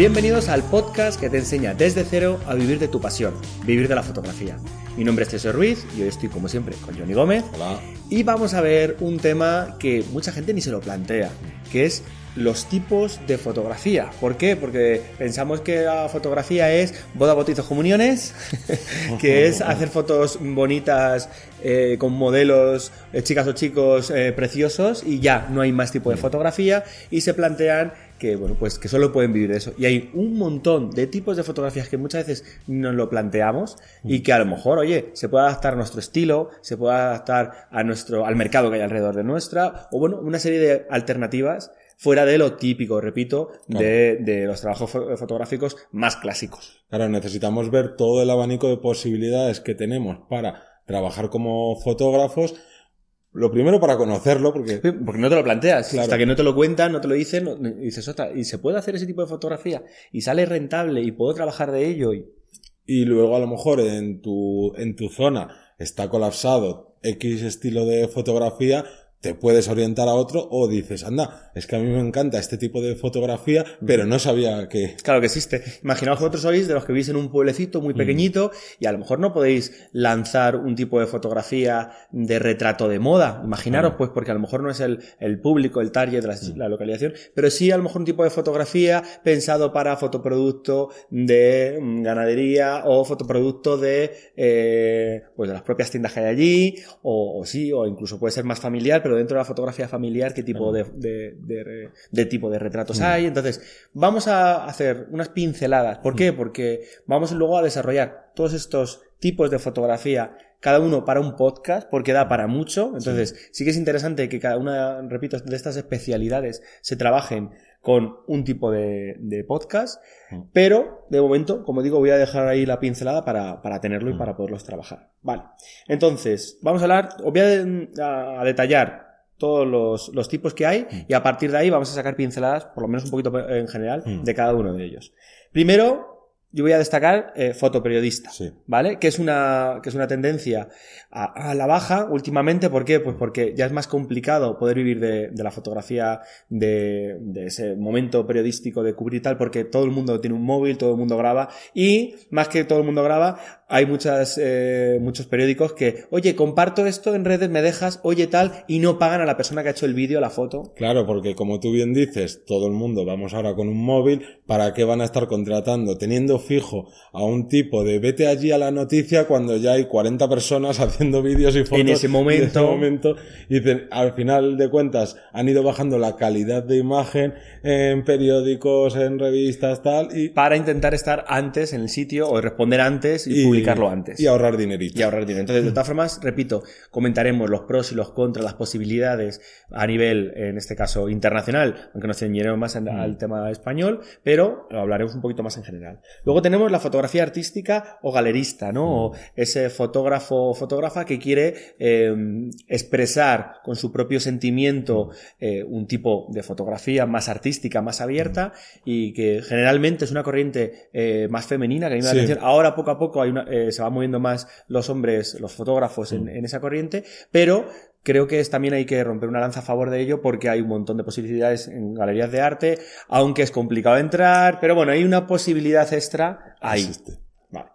Bienvenidos al podcast que te enseña desde cero a vivir de tu pasión, vivir de la fotografía. Mi nombre es César Ruiz y hoy estoy como siempre con Johnny Gómez. Hola. Y vamos a ver un tema que mucha gente ni se lo plantea, que es los tipos de fotografía. ¿Por qué? Porque pensamos que la fotografía es boda, bautizos, comuniones, que es hacer fotos bonitas eh, con modelos, eh, chicas o chicos eh, preciosos y ya, no hay más tipo de fotografía y se plantean que bueno, pues que solo pueden vivir de eso. Y hay un montón de tipos de fotografías que muchas veces nos lo planteamos y que a lo mejor, oye, se puede adaptar a nuestro estilo, se puede adaptar a nuestro, al mercado que hay alrededor de nuestra, o bueno, una serie de alternativas fuera de lo típico, repito, de, de los trabajos fo- fotográficos más clásicos. Claro, necesitamos ver todo el abanico de posibilidades que tenemos para trabajar como fotógrafos. Lo primero para conocerlo, porque Porque no te lo planteas, Claro. hasta que no te lo cuentan, no te lo dicen, no- y dices, "Ostras, ¿y se puede hacer ese tipo de fotografía? ¿Y sale rentable? ¿Y puedo trabajar de ello? Y, y luego a lo mejor en tu, en tu zona está colapsado X estilo de fotografía, te puedes orientar a otro o dices, anda, es que a mí me encanta este tipo de fotografía, pero no sabía que... Claro que existe. Imaginaos que vosotros sois de los que vivís en un pueblecito Mm. muy pequeñito y a lo mejor no podéis lanzar un tipo de fotografía de retrato de moda. Imaginaros, pues, porque a lo mejor no es el, el público, el target de la, la localización, pero sí a lo mejor un tipo de fotografía pensado para fotoproducto de mm, ganadería o fotoproducto de, eh, pues, de las propias tiendas que hay allí, o, o sí, o incluso puede ser más familiar, pero dentro de la fotografía familiar, ¿qué tipo de, de, de- de tipo de retratos Mm. hay? Entonces, vamos a hacer unas pinceladas. ¿Por Mm. qué? Porque vamos luego a desarrollar todos estos tipos de fotografía, cada uno para un podcast, porque da para mucho. Entonces, sí, que es interesante que cada una, repito, de estas especialidades se trabajen con un tipo de, de podcast, Mm. pero de momento, como digo, voy a dejar ahí la pincelada para, para tenerlo y Mm. para poderlos trabajar. Vale. Entonces, vamos a hablar, os voy a, a- a detallar todos los, los tipos que hay y a partir de ahí vamos a sacar pinceladas, por lo menos un poquito en general, Mm. de cada uno de ellos. Primero, yo voy a destacar eh, fotoperiodista. Sí. ¿Vale? Que es una, que es una tendencia a, a la baja últimamente. ¿Por qué? Pues porque ya es más complicado poder vivir de, de la fotografía, de, de ese momento periodístico de cubrir y tal, porque todo el mundo tiene un móvil, todo el mundo graba y más que todo el mundo graba, hay muchas, eh, muchos periódicos que, oye, comparto esto en redes, me dejas, oye tal, y no pagan a la persona que ha hecho el vídeo, la foto. Claro, porque como tú bien dices, todo el mundo vamos ahora con un móvil, ¿para qué van a estar contratando, teniendo fijo a un tipo de vete allí a la noticia cuando ya hay 40 personas haciendo vídeos y fotos En ese momento. en ese momento? Y dicen, al final de cuentas han ido bajando la calidad de imagen en periódicos, en revistas, tal, y, Para intentar estar antes en el sitio o responder antes y, publicarlo antes. Y ahorrar dinerito. y ahorrar dinero. Entonces, de todas formas, repito, comentaremos los pros y los contras, las posibilidades a nivel, en este caso, internacional, aunque nos ceñiremos más en- al tema español, pero lo hablaremos un poquito más en general. Luego tenemos la fotografía artística o galerista, ¿no? O ese fotógrafo o fotógrafa que quiere eh, expresar con su propio sentimiento eh, un tipo de fotografía más artística, más abierta y que generalmente es una corriente eh, más femenina que a mí me da Sí. atención. Ahora poco a poco hay una, se van moviendo más los hombres, los fotógrafos en, en esa corriente, pero creo que es, también hay que romper una lanza a favor de ello porque hay un montón de posibilidades en galerías de arte, aunque es complicado entrar, pero bueno, hay una posibilidad extra ahí. Existe. Vale.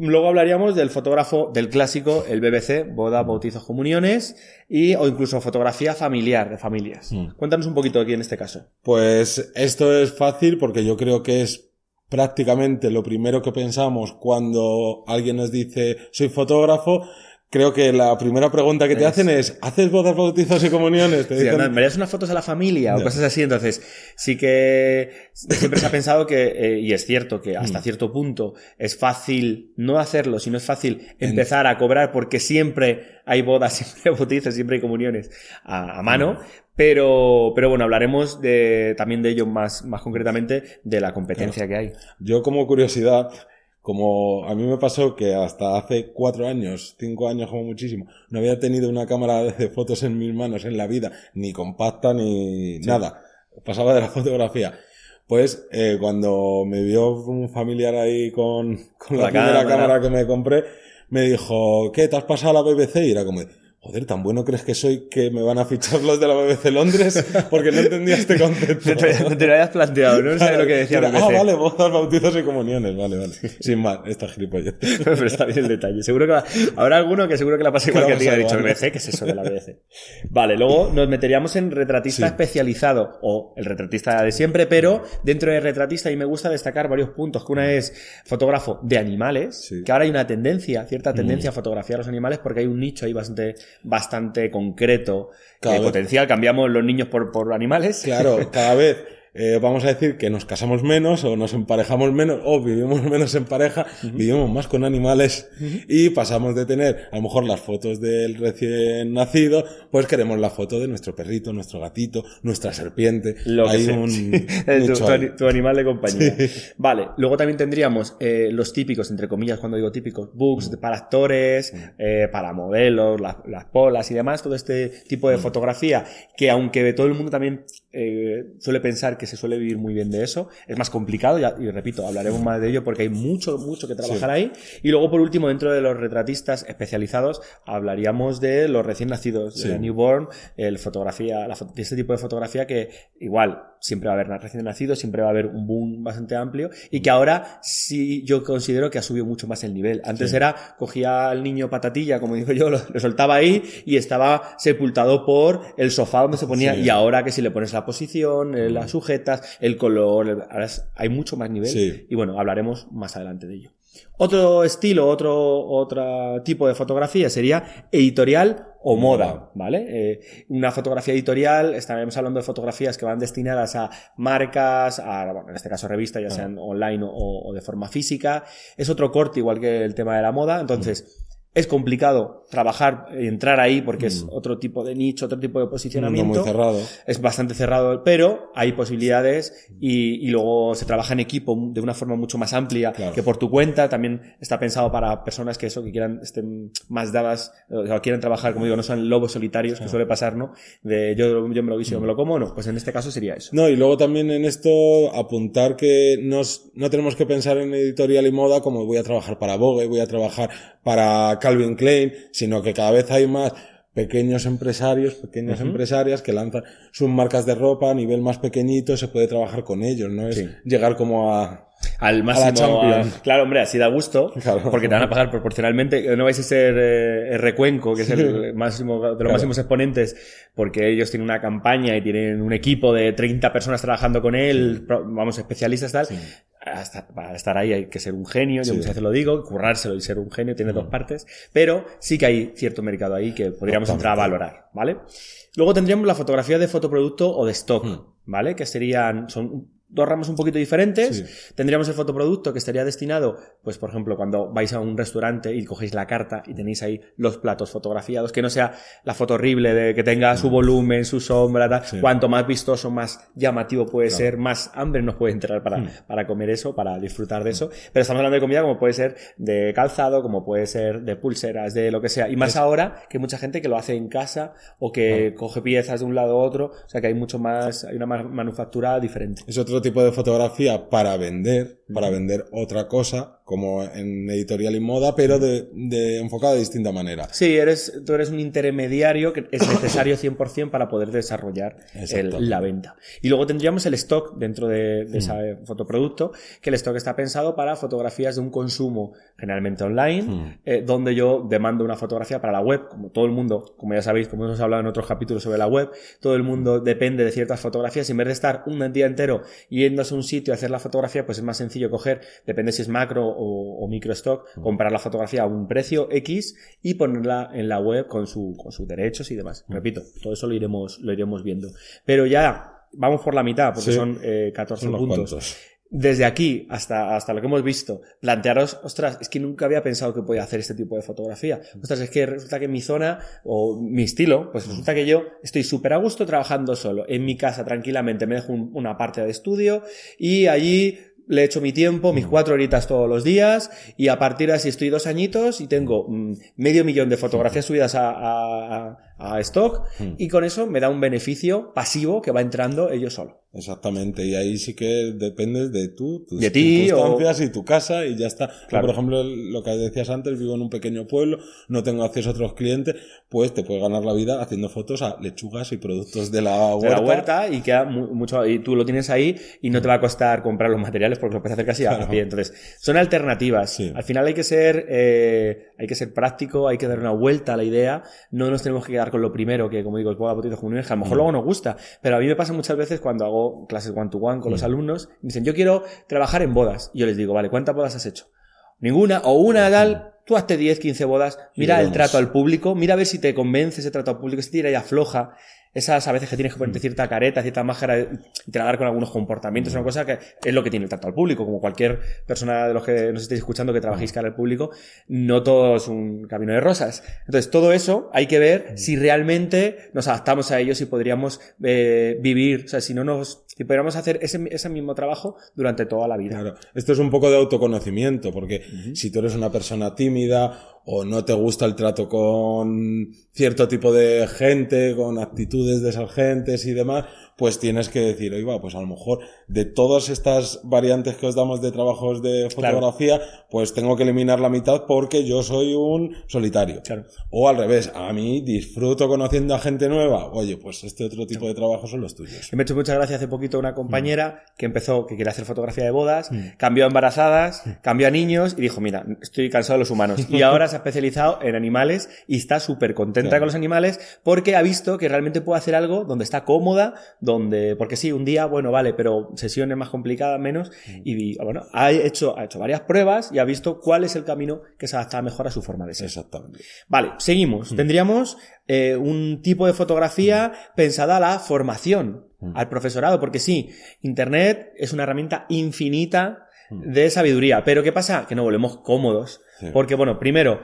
Luego hablaríamos del fotógrafo del clásico, el BBC, boda, bautizos, comuniones, y, o incluso fotografía familiar, de familias. Mm. Cuéntanos un poquito aquí en este caso. Pues esto es fácil porque yo creo que es prácticamente lo primero que pensamos cuando alguien nos dice soy fotógrafo. Creo que la primera pregunta que te Es- hacen es ¿haces bodas, bautizos y comuniones? Te Sí, dicen- anda, ¿Me das unas fotos a la familia o cosas así? Entonces, sí que siempre se ha pensado que, eh, y es cierto que Mm. hasta cierto punto es fácil no hacerlo, sino es fácil empezar a cobrar porque siempre hay bodas, siempre hay bautizos, siempre hay comuniones a, a mano. Mm. Pero, pero bueno, hablaremos de, también de ello más, más concretamente, de la competencia que hay. Yo como curiosidad, como a mí me pasó que hasta hace cuatro años, cinco años como muchísimo, no había tenido una cámara de fotos en mis manos en la vida, ni compacta ni nada. Pasaba de la fotografía. Pues eh, cuando me vio un familiar ahí con, con la, La primera cámara. cámara que me compré, me dijo, ¿qué? ¿Te has pasado a la BBC? Y era como, joder, tan bueno crees que soy que me van a fichar los de la BBC Londres porque no entendía este concepto. no te, lo habías planteado, no sé lo que decía Ah, vale, bodas, bautizos y comuniones, vale, vale. Sin más, esta gilipollez. Pero está bien el detalle. Seguro que habrá alguno que seguro que la pasa igual que a ti, ha dicho BBC, ¿qué es eso de la BBC? Vale, luego nos meteríamos en retratista especializado o el retratista de siempre, pero dentro de retratista y me gusta destacar varios puntos, que una es fotógrafo de animales, que ahora hay una tendencia, cierta tendencia a fotografiar los animales porque hay un nicho ahí bastante bastante concreto, cada potencial. Cambiamos los niños por, por animales. Claro, cada vez eh, vamos a decir que nos casamos menos o nos emparejamos menos o vivimos menos en pareja, vivimos más con animales y pasamos de tener a lo mejor las fotos del recién nacido, pues queremos la foto de nuestro perrito, nuestro gatito, nuestra serpiente. Lo Hay un tu, animal de compañía. Vale, luego también tendríamos eh, los típicos, entre comillas, cuando digo típicos, books para actores, eh, para modelos, las, las polas y demás, todo este tipo de fotografía que aunque todo el mundo también suele pensar que se suele vivir muy bien de eso. Es más complicado, y repito, hablaremos más de ello porque hay mucho, mucho que trabajar ahí. Y luego, por último, dentro de los retratistas especializados, hablaríamos de los recién nacidos, de la newborn, el fotografía, la, de este tipo de fotografía que igual siempre va a haber recién nacidos, siempre va a haber un boom bastante amplio y que ahora sí yo considero que ha subido mucho más el nivel. Antes era, cogía al niño patatilla, como digo yo, lo, soltaba ahí y estaba sepultado por el sofá donde se ponía y ahora que si le pones la posición, eh, la sujeta, el color, ahora hay mucho más nivel y bueno, hablaremos más adelante de ello. Otro estilo, otro, otro tipo de fotografía sería editorial o moda, ¿vale? Eh, una fotografía editorial, estaremos hablando de fotografías que van destinadas a marcas, a, bueno, en este caso revistas, ya sean online o, de forma física. Es otro corte, igual que el tema de la moda. Entonces, es complicado trabajar, entrar ahí porque es mm. otro tipo de nicho, otro tipo de posicionamiento. muy cerrado. Es bastante cerrado, pero hay posibilidades y, luego se trabaja en equipo de una forma mucho más amplia que por tu cuenta. También está pensado para personas que eso, que quieran, estén más dadas, o quieran trabajar, como digo, no son lobos solitarios, que suele pasar, ¿no? De yo, yo me lo guiso, yo me lo como, no. Pues en este caso sería eso. No, y luego también en esto apuntar que nos, no tenemos que pensar en editorial y moda como voy a trabajar para Vogue, voy a trabajar para Calvin Klein, sino que cada vez hay más pequeños empresarios, pequeñas empresarias que lanzan sus marcas de ropa a nivel más pequeñito, se puede trabajar con ellos, no es llegar como a al máximo. claro, hombre, así da gusto, porque te van a pagar proporcionalmente. No vais a ser eh, Recuenco, que es el máximo de los máximos exponentes, porque ellos tienen una campaña y tienen un equipo de 30 personas trabajando con él, vamos, especialistas tal. Para estar ahí hay que ser un genio, yo muchas veces lo digo, currárselo y ser un genio tiene dos partes, pero sí que hay cierto mercado ahí que podríamos entrar a valorar, ¿vale? Luego tendríamos la fotografía de fotoproducto o de stock, ¿vale? Que serían, son dos ramas un poquito diferentes. Tendríamos el fotoproducto que estaría destinado, pues por ejemplo, cuando vais a un restaurante y cogéis la carta y tenéis ahí los platos fotografiados, que no sea la foto horrible de que tenga su volumen, su sombra, tal. cuanto más vistoso, más llamativo puede ser, más hambre nos puede entrar para, hmm. para comer eso, para disfrutar de eso. Pero estamos hablando de comida como puede ser de calzado, como puede ser de pulseras, de lo que sea. Y más ahora que hay mucha gente que lo hace en casa o que coge piezas de un lado a otro, o sea que hay mucho más, hay una manufactura diferente. Es otro tipo de fotografía para vender, para vender otra cosa, como en editorial y moda, pero de, de enfocada de distinta manera. Sí, eres, tú eres un intermediario que es necesario 100% para poder desarrollar la venta. Y luego tendríamos el stock dentro de, ese fotoproducto, que el stock está pensado para fotografías de un consumo generalmente online, eh, donde yo demando una fotografía para la web, como todo el mundo, como ya sabéis, como hemos hablado en otros capítulos sobre la web, todo el mundo depende de ciertas fotografías y en vez de estar un día entero yéndose a un sitio a hacer la fotografía, pues es más sencillo coger, depende si es macro o, o micro stock, comprar la fotografía a un precio X y ponerla en la web con, su, con sus derechos y demás. Repito, todo eso lo iremos, lo iremos viendo. Pero ya, vamos por la mitad, porque son eh, 14 puntos desde aquí hasta, hasta lo que hemos visto, plantearos, ostras, es que nunca había pensado que podía hacer este tipo de fotografía. Ostras, es que resulta que mi zona o mi estilo, pues resulta que yo estoy súper a gusto trabajando solo, en mi casa tranquilamente, me dejo una parte de estudio y allí le echo mi tiempo, mis cuatro horitas todos los días y a partir de así estoy dos añitos y tengo mm, medio millón de fotografías subidas a, a, a stock y con eso me da un beneficio pasivo que va entrando ellos solo. Exactamente, y ahí sí que depende de tú, tus De ti, circunstancias y tu casa y ya está. Claro. por ejemplo, lo que decías antes, vivo en un pequeño pueblo, no tengo acceso a otros clientes, pues te puedes ganar la vida haciendo fotos a lechugas y productos de la de huerta. la huerta y queda mu- mucho y tú lo tienes ahí y no te va a costar comprar los materiales porque lo puedes hacer casi a Claro. pie. Entonces, son alternativas. Sí. Al final hay que ser eh, hay que ser práctico, hay que dar una vuelta a la idea. No nos tenemos que quedar con lo primero que, como digo, boda, botitos comuniones, que a lo mejor Mm. luego nos gusta. Pero a mí me pasa muchas veces cuando hago clases one to one con los Mm. alumnos, me dicen, yo quiero trabajar en bodas. Y yo les digo, vale, ¿cuántas bodas has hecho? Ninguna, o una tal, tú hazte 10, 15 bodas, Y mira el trato al público, mira a ver si te convence ese trato al público, si tira y afloja, esas a veces que tienes que Mm. ponerte cierta careta, cierta máscara y tragar con algunos comportamientos, es Mm. una cosa que es lo que tiene el trato al público, como cualquier persona de los que nos estéis escuchando que Mm. trabajéis cara al público, no todo es un camino de rosas. Entonces, todo eso hay que Mm. ver si realmente nos adaptamos a ellos y podríamos eh, vivir, o sea, si no nos, si podríamos hacer ese, ese mismo trabajo durante toda la vida. Claro, esto es un poco de autoconocimiento, porque si tú eres una persona tímida o no te gusta el trato con cierto tipo de gente, con actitudes de esas gentes y demás, pues tienes que decir, oiga, pues a lo mejor de todas estas variantes que os damos de trabajos de Claro. fotografía, pues tengo que eliminar la mitad porque yo soy un solitario. Claro. O al revés, a mí disfruto conociendo a gente nueva. Oye, pues este otro tipo de trabajos son los tuyos. Me ha hecho mucha gracia hace poquito una compañera Mm. que empezó, que quería hacer fotografía de bodas, cambió a embarazadas, cambió a niños y dijo, mira, estoy cansado de los humanos. Y ahora se ha especializado en animales y está súper contenta Claro. con los animales porque ha visto que realmente puede hacer algo donde está cómoda, donde, porque sí, un día, bueno, vale, pero sesiones más complicadas, menos. Mm. Y bueno, ha hecho, ha hecho varias pruebas y ha visto cuál es el camino que se adapta mejor a su forma de ser. Exactamente. Vale, seguimos. Tendríamos eh, un tipo de fotografía pensada a la formación, al profesorado, porque sí, Internet es una herramienta infinita de sabiduría. Pero ¿qué pasa? Que nos volvemos cómodos. Sí. Porque, bueno, primero,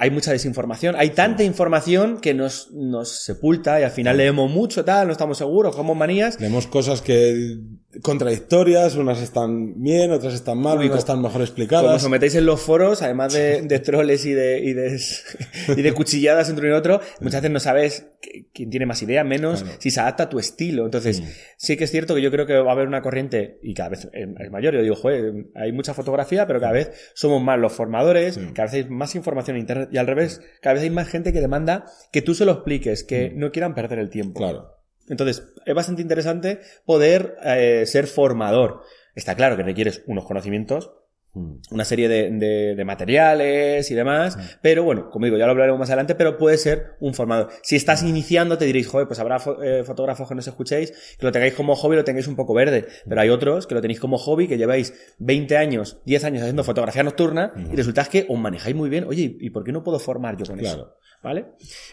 hay mucha desinformación, hay tanta información que nos, nos sepulta y al final leemos mucho, tal, no estamos seguros, como manías. Leemos cosas que contradictorias, unas están bien, otras están mal, Uy, unas co- están mejor Como explicadas. os metéis en los foros, además de, de troles y de, y de, y de cuchilladas entre uno y otro, muchas veces no sabes qu- quién tiene más idea, menos Claro. si se adapta a tu estilo. Entonces, Mm. sí que es cierto que yo creo que va a haber una corriente, y cada vez es es mayor, yo digo, joder, hay mucha fotografía, pero cada vez somos más los formadores, Sí. cada vez hay más información en Internet, y al revés, cada vez hay más gente que demanda que tú se lo expliques, que no quieran perder el tiempo. Mm. Claro. Entonces, es bastante interesante poder eh, ser formador. Está claro que requieres unos conocimientos, Mm. una serie de, de- de materiales y demás, pero bueno, como digo, ya lo hablaremos más adelante, pero puede ser un formador. Si estás iniciando, te diréis, joder, pues habrá fo- eh, fotógrafos que nos escuchéis, que lo tengáis como hobby, lo tengáis un poco verde, pero hay otros que lo tenéis como hobby, que lleváis 20 años, 10 años haciendo fotografía nocturna, y resulta que os manejáis muy bien, oye, ¿y por qué no puedo formar yo con eso? ¿Vale?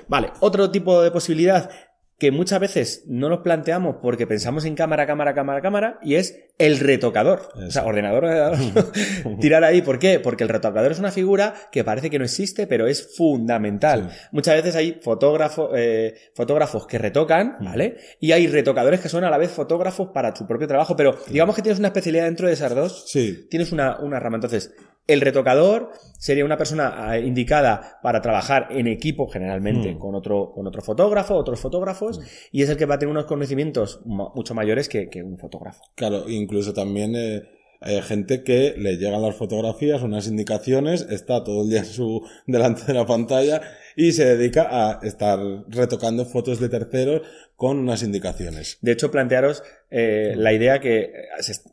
Vale, otro tipo de posibilidad que muchas veces no nos planteamos porque pensamos en cámara, cámara, cámara, cámara, y es el retocador. O sea, ordenador, ordenador. Tirar ahí, ¿por qué? Porque el retocador es una figura que parece que no existe, pero es fundamental. Sí. Muchas veces hay fotógrafos, eh, fotógrafos que retocan, ¿vale? Y hay retocadores que son a la vez fotógrafos para tu propio trabajo, pero digamos que tienes una especialidad dentro de esas dos Sí. tienes una, una rama. Entonces, el retocador sería una persona eh, indicada para trabajar en equipo generalmente Mm. con otro, con otro fotógrafo, otros fotógrafos, y es el que va a tener unos conocimientos mucho mayores que, que un fotógrafo. Claro, incluso también eh, hay gente que le llegan las fotografías, unas indicaciones, está todo el día en su, delante de la pantalla y se dedica a estar retocando fotos de terceros con unas indicaciones. De hecho, plantearos eh, la idea que, eh,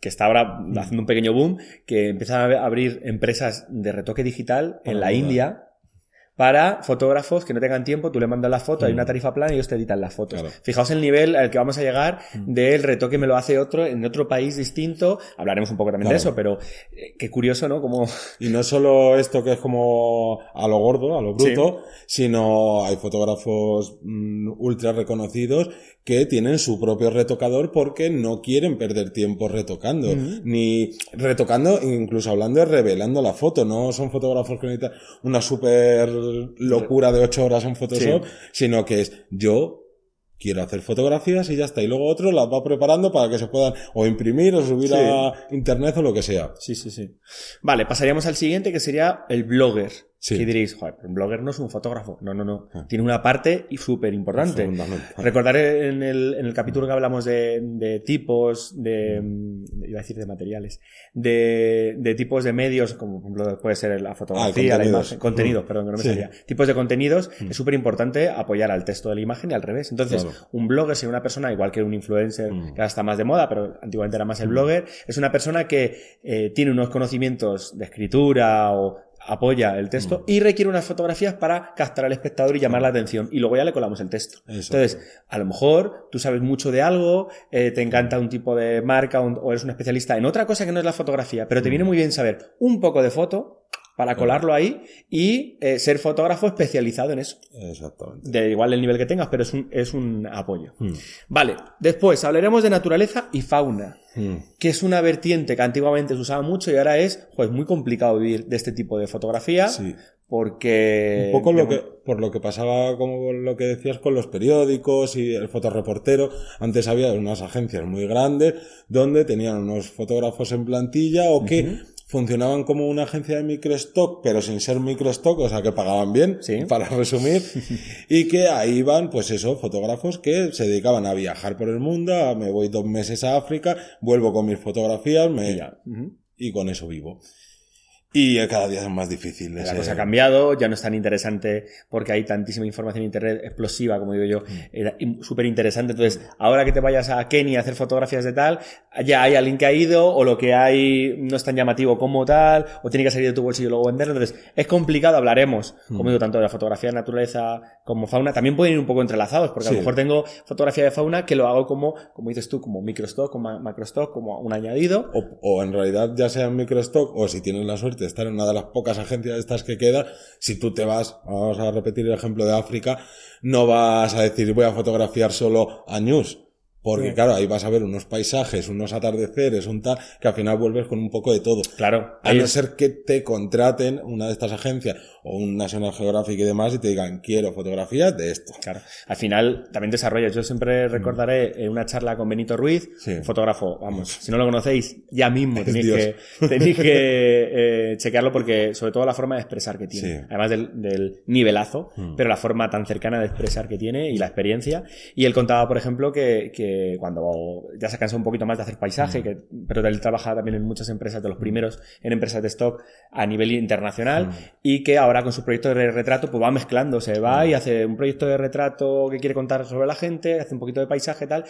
que está ahora haciendo un pequeño boom, que empiezan a abrir empresas de retoque digital en Para la. India para fotógrafos que no tengan tiempo, tú le mandas la foto, hay Mm. una tarifa plana y ellos te editan las fotos. Claro. Fijaos el nivel al que vamos a llegar Mm. del retoque me lo hace otro en otro país distinto. Hablaremos un poco también de eso, pero eh, qué curioso, ¿no? Como Y no solo esto que es como a lo gordo, a lo bruto, sino hay fotógrafos mm, ultra reconocidos que tienen su propio retocador porque no quieren perder tiempo retocando, ni retocando, incluso hablando de revelando la foto, no son fotógrafos que necesitan una super locura de ocho horas en Photoshop, Sí. sino que es yo quiero hacer fotografías y ya está, y luego otro las va preparando para que se puedan o imprimir o subir Sí. a internet o lo que sea. Sí, sí, sí. Vale, pasaríamos al siguiente que sería el blogger. Sí. Y diréis, joder, un blogger no es un fotógrafo. No, no, no. Ah. Tiene una parte y súper importante. Recordaré en el, en el capítulo que hablamos de, de tipos, de, mm, iba a decir de materiales, de, de tipos de medios, como por ejemplo puede ser la fotografía, la imagen, contenidos, Mm. perdón, que no me Sí. salía. Tipos de contenidos, Mm. es súper importante apoyar al texto de la imagen y al revés. Entonces, Claro. un blogger sería una persona, igual que un influencer, Mm. que ahora está más de moda, pero antiguamente era más el blogger, es una persona que eh, tiene unos conocimientos de escritura o apoya el texto Mm. y requiere unas fotografías para captar al espectador y llamar la atención. Y luego ya le colamos el texto. Entonces, a lo mejor tú sabes mucho de algo, eh, te encanta un tipo de marca un- o eres un especialista en otra cosa que no es la fotografía, pero te viene muy bien saber un poco de foto para colarlo ahí y eh, ser fotógrafo especializado en eso. Exactamente. De igual el nivel que tengas, pero es un, es un apoyo. Mm. Vale, después hablaremos de naturaleza y fauna, Mm. que es una vertiente que antiguamente se usaba mucho y ahora es pues, muy complicado vivir de este tipo de fotografía Sí. porque... Un poco lo que, por lo que pasaba, como lo que decías con los periódicos y el fotoreportero. Antes había unas agencias muy grandes donde tenían unos fotógrafos en plantilla o que funcionaban como una agencia de microstock, pero sin ser microstock, o sea que pagaban bien, Sí. para resumir, y que ahí iban, pues eso, fotógrafos que se dedicaban a viajar por el mundo, a me voy dos meses a África, vuelvo con mis fotografías, me, Ujú. y con eso vivo. Y eh, cada día es más difícil. La ese- cosa ha cambiado, ya no es tan interesante porque hay tantísima información en internet explosiva, como digo yo, era im- súper interesante. Entonces, ahora que te vayas a Kenia a hacer fotografías de tal, ya hay alguien que ha ido, o lo que hay no es tan llamativo como tal, o tiene que salir de tu bolsillo y luego venderlo. Entonces, es complicado, hablaremos, como digo, tanto de la fotografía de naturaleza como fauna. También pueden ir un poco entrelazados, porque a lo mejor tengo fotografía de fauna que lo hago como, como dices tú, como microstock, como macrostock, como un añadido. O, o en realidad ya sea en microstock o si tienes la suerte de estar en una de las pocas agencias estas que quedan, si tú te vas, vamos a repetir el ejemplo de África, no vas a decir voy a fotografiar solo a news. Porque Sí. claro, ahí vas a ver unos paisajes, unos atardeceres, un tal, que al final vuelves con un poco de todo. Claro, A no es- ser que te contraten una de estas agencias o un National Geographic y demás y te digan quiero fotografías de esto. Claro. Al final también desarrollas. Yo siempre recordaré eh, una charla con Benito Ruiz, Sí. un fotógrafo, vamos, si no lo conocéis, ya mismo tenéis Dios. que, tenéis que eh, chequearlo porque sobre todo la forma de expresar que tiene. Sí. Además del, del nivelazo, Mm. pero la forma tan cercana de expresar que tiene y la experiencia. Y él contaba, por ejemplo, que, que cuando ya se cansa un poquito más de hacer paisaje, Mm. que, pero él trabaja también en muchas empresas, de los primeros en empresas de stock a nivel internacional, Mm. y que ahora con su proyecto de retrato pues va mezclando, se va Mm. y hace un proyecto de retrato que quiere contar sobre la gente, hace un poquito de paisaje y tal,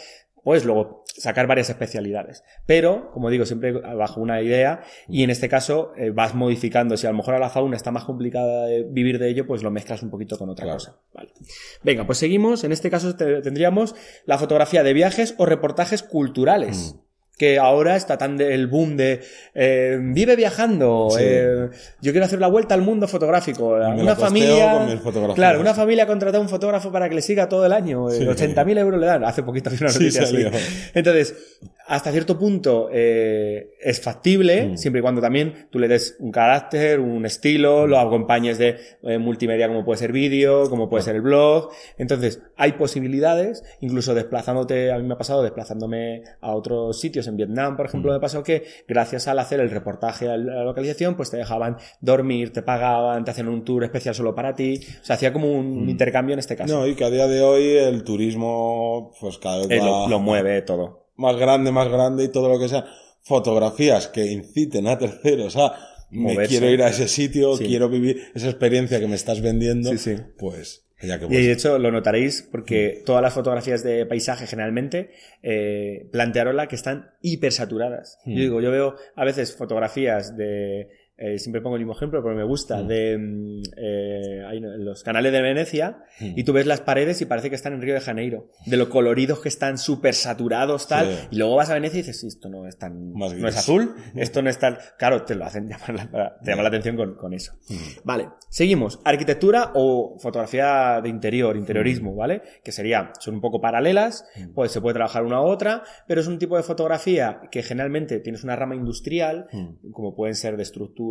pues luego sacar varias especialidades. Pero, como digo, siempre bajo una idea y en este caso eh, vas modificando. Si a lo mejor a la fauna está más complicada de vivir de ello, pues lo mezclas un poquito con otra Claro. cosa. Vale. Venga, pues seguimos. En este caso te- tendríamos la fotografía de viajes o reportajes culturales. Mm. Que ahora está tan de- el boom de eh, vive viajando, Sí. eh, yo quiero hacer la vuelta al mundo fotográfico. Me una familia. con. Claro, una familia ha contratado a un fotógrafo para que le siga todo el año. eh, Sí. 80.000 euros le dan. Hace poquito había una Sí, noticia así. Entonces, hasta cierto punto eh, es factible, Mm. siempre y cuando también tú le des un carácter, un estilo, lo acompañes de eh, multimedia como puede ser vídeo, como puede ser el blog. Entonces, hay posibilidades, incluso desplazándote, a mí me ha pasado desplazándome a otros sitios, en Vietnam, por Mm. ejemplo, me pasó que gracias al hacer el reportaje a la localización, pues te dejaban dormir, te pagaban, te hacían un tour especial solo para ti. O sea, hacía como un intercambio en este caso. Mm. No, y que a día de hoy el turismo, pues cada vez Eh, lo, lo mueve todo. Más grande, más grande y todo lo que sea. Fotografías que inciten a terceros a me Moverse. quiero ir a ese sitio, Sí. quiero vivir esa experiencia que me estás vendiendo. Sí, sí. Pues, ya que Y de hecho lo notaréis porque todas las fotografías de paisaje generalmente eh, plantearon la que están hipersaturadas. Hmm. Yo digo, yo veo a veces fotografías de, eh, siempre pongo el mismo ejemplo, pero me gusta, Hmm. de mm, eh, hay los canales de Venecia Hmm. y tú ves las paredes y parece que están en Río de Janeiro, de lo coloridos que están súper saturados tal, Sí. y luego vas a Venecia y dices, "Sí, esto no es tan, Más no es azul, esto no es tan, claro, te lo hacen llamar la, te llama la atención con, con eso. Vale, seguimos. Arquitectura o fotografía de interior, interiorismo, ¿vale? Que sería, son un poco paralelas, pues se puede trabajar una u otra, pero es un tipo de fotografía que generalmente tienes una rama industrial, Mm. como pueden ser de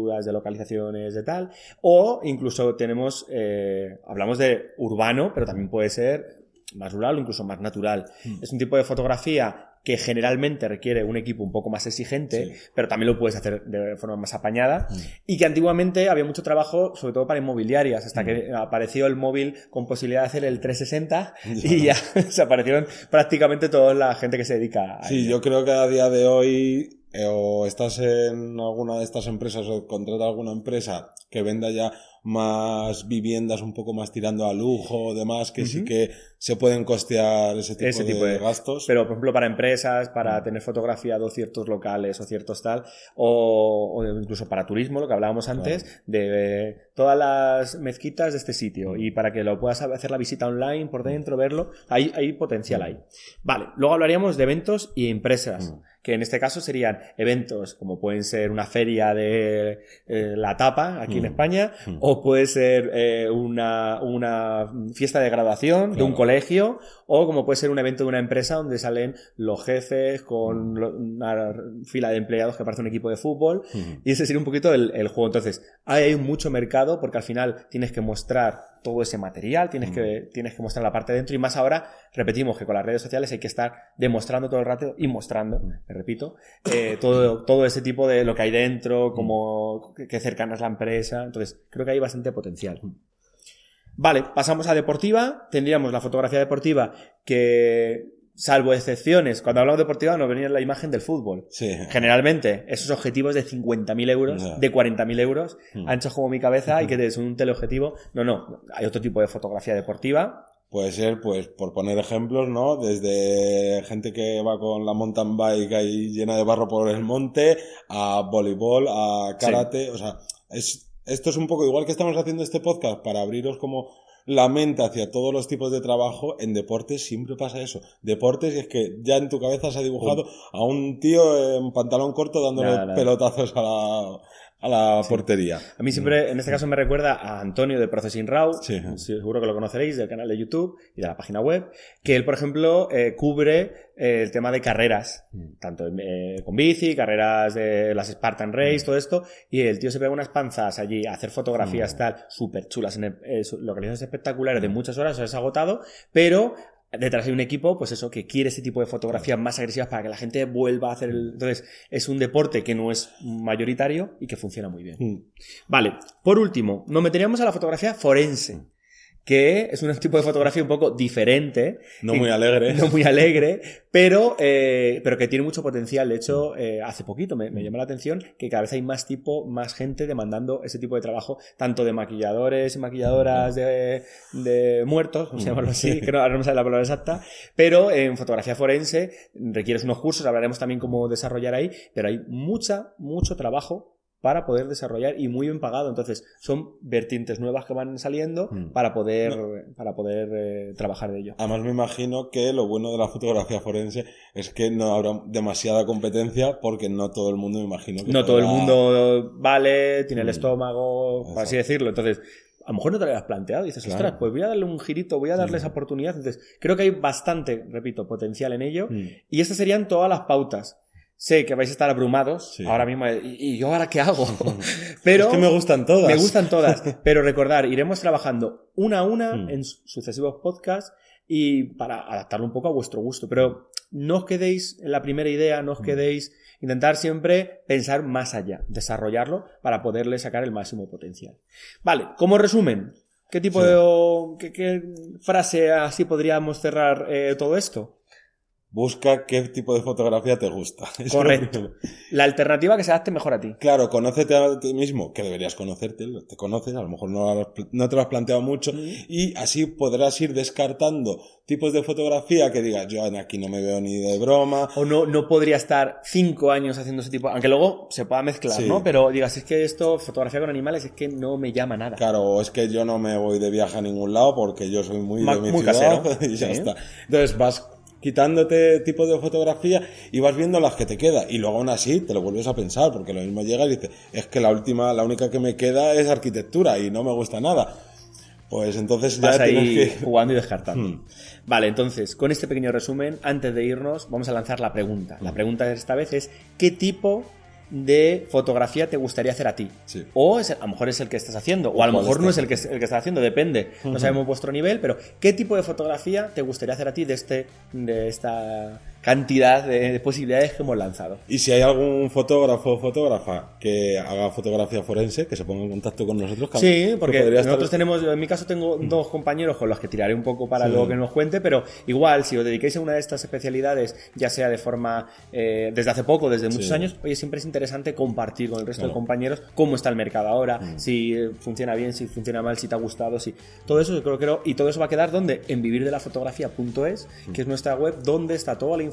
de localizaciones, de tal, o incluso tenemos, eh, hablamos de urbano, pero también puede ser más rural o incluso más natural. Es un tipo de fotografía que generalmente requiere un equipo un poco más exigente, pero también lo puedes hacer de forma más apañada, y que antiguamente había mucho trabajo, sobre todo para inmobiliarias, hasta que apareció el móvil con posibilidad de hacer el 360 y ya desaparecieron prácticamente toda la gente que se dedica a Sí, yo creo que a día de hoy eh, o estás en alguna de estas empresas o contrata alguna empresa que venda ya más viviendas un poco más tirando a lujo o demás que sí que se pueden costear ese tipo, de, gastos. Pero, por ejemplo, para empresas, para mm. tener fotografiado ciertos locales o ciertos tal, o, incluso para turismo, lo que hablábamos antes, de todas las mezquitas de este sitio y para que lo puedas hacer la visita online por dentro, verlo, hay, hay potencial ahí. Vale, luego hablaríamos de eventos y empresas. Que en este caso serían eventos como pueden ser una feria de eh, la tapa aquí en mm. España, mm. o puede ser eh, una, una, fiesta de graduación de un colegio, o como puede ser un evento de una empresa donde salen los jefes con mm. una fila de empleados que parece un equipo de fútbol, y ese sería un poquito el, el juego. Entonces, hay mucho mercado porque al final tienes que mostrar todo ese material, tienes, que, tienes que mostrar la parte de dentro y más ahora, repetimos que con las redes sociales hay que estar demostrando todo el rato y mostrando, me repito, eh, todo, todo ese tipo de lo que hay dentro, como qué cercana es la empresa, entonces creo que hay bastante potencial. Vale, pasamos a deportiva, tendríamos la fotografía deportiva que salvo excepciones, cuando hablamos de deportiva nos venía la imagen del fútbol. Sí. Generalmente, esos objetivos de 50.000 euros, de 40.000 euros, hmm. anchos como mi cabeza y que es un teleobjetivo. No, no, hay otro tipo de fotografía deportiva. Puede ser, pues, por poner ejemplos, ¿no? Desde gente que va con la mountain bike ahí llena de barro por el monte, a voleibol, a karate, o sea, es, esto es un poco igual que estamos haciendo este podcast para abriros como la mente hacia todos los tipos de trabajo, en deportes siempre pasa eso. Deportes es que ya en tu cabeza se ha dibujado a un tío en pantalón corto dándole pelotazos a la, a la portería. A mí siempre, en este caso, me recuerda a Antonio de Processing Raw, sí. seguro que lo conoceréis, del canal de YouTube y de la página web, que él, por ejemplo, eh, cubre eh, el tema de carreras, mm. tanto eh, con bici, carreras de las Spartan Race, mm. todo esto, y el tío se pega unas panzas allí a hacer fotografías mm. tal, súper chulas, en localizaciones espectaculares de muchas horas, se ha agotado, pero detrás hay un equipo, pues eso, que quiere ese tipo de fotografías más agresivas para que la gente vuelva a hacer el... Entonces, es un deporte que no es mayoritario y que funciona muy bien. Mm. Vale, por último, nos meteríamos a la fotografía forense que es un tipo de fotografía un poco diferente. No muy alegre. No muy alegre, pero, eh, pero que tiene mucho potencial. De hecho, eh, hace poquito me, me, llamó la atención que cada vez hay más tipo, más gente demandando ese tipo de trabajo, tanto de maquilladores y maquilladoras de, de muertos, vamos a llamarlo así, que no, ahora no me sale la palabra exacta, pero en fotografía forense requieres unos cursos, hablaremos también cómo desarrollar ahí, pero hay mucha, mucho trabajo para poder desarrollar y muy bien pagado. Entonces, son vertientes nuevas que van saliendo hmm. para poder, para poder eh, trabajar de ello. Además, me imagino que lo bueno de la fotografía forense es que no habrá demasiada competencia porque no todo el mundo, me imagino. Que no todo el mundo vale, tiene el hmm. estómago, por así decirlo. Entonces, a lo mejor no te lo habías planteado. Dices, ostras, pues voy a darle un girito, voy a darle esa oportunidad. Entonces, creo que hay bastante, repito, potencial en ello. Hmm. Y estas serían todas las pautas sé que vais a estar abrumados ahora mismo. ¿Y, yo ahora qué hago? pero. Es que me gustan todas. Me gustan todas. pero recordar, iremos trabajando una a una hmm. en sucesivos podcasts y para adaptarlo un poco a vuestro gusto. Pero no os quedéis en la primera idea, no os hmm. quedéis. Intentar siempre pensar más allá, desarrollarlo para poderle sacar el máximo potencial. Vale, como resumen, ¿qué tipo de. Qué, frase así podríamos cerrar eh, todo esto? Busca qué tipo de fotografía te gusta. Correcto. La alternativa que se adapte mejor a ti. Claro, conócete a ti mismo, que deberías conocerte, te conoces, a lo mejor no, no te lo has planteado mucho, y así podrás ir descartando tipos de fotografía que digas, yo aquí no me veo ni de broma. O no, no podría estar cinco años haciendo ese tipo, aunque luego se pueda mezclar, ¿no? Pero digas, es que esto, fotografía con animales, es que no me llama nada. Claro, es que yo no me voy de viaje a ningún lado porque yo soy muy de mi ciudad y ya está. Entonces vas quitándote tipo de fotografía y vas viendo las que te queda. Y luego aún así te lo vuelves a pensar porque lo mismo llega y dices es que la última la única que me queda es arquitectura y no me gusta nada pues entonces ya ahí que... jugando y descartando. Hmm. vale entonces con este pequeño resumen antes de irnos vamos a lanzar la pregunta. La pregunta de esta vez es qué tipo de fotografía te gustaría hacer a ti. Sí. O es- a lo mejor es el que estás haciendo, o a lo mejor no es el que, el que estás haciendo, depende. No sabemos vuestro nivel, pero ¿qué tipo de fotografía te gustaría hacer a ti de, este, de esta cantidad de, de posibilidades que hemos lanzado? Y si hay algún fotógrafo o fotógrafa que haga fotografía forense, que se ponga en contacto con nosotros. que- Sí, que porque estar- nosotros tenemos, en mi caso tengo dos compañeros con los que tiraré un poco para Sí. luego que nos cuente, pero igual, si os dedicáis a una de estas especialidades, ya sea de forma, eh, desde hace poco, desde muchos Sí. años, oye, siempre es interesante compartir con el resto de compañeros cómo está el mercado ahora, Mm. si eh, funciona bien, si funciona mal, si te ha gustado, si... Todo eso yo creo que... Y todo eso va a quedar donde? En vivirdelafotografía.es, Mm. que es nuestra web, donde está toda la información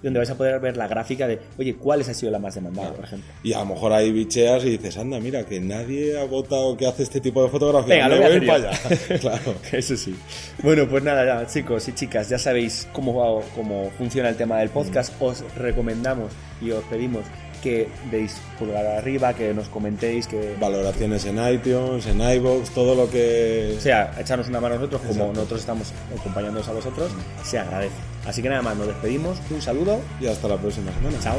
y donde vais a poder ver la gráfica de, oye, ¿cuál ha sido la más demandada, por ejemplo? Y a lo mejor ahí bicheas y dices, anda, mira, que nadie ha votado que hace este tipo de fotografía. Venga, lo voy a voy para allá. claro. Eso sí. Bueno, pues nada, ya, chicos y chicas, ya sabéis cómo, va- cómo funciona el tema del podcast. Os recomendamos y os pedimos que deis pulgar arriba, que nos comentéis, que... Valoraciones en iTunes, en iVoox, todo lo que... O sea, echarnos una mano a nosotros como Exacto. nosotros estamos acompañándoos a vosotros, se agradece. Así que nada más, nos despedimos. Un saludo. Y hasta la próxima semana. Chao.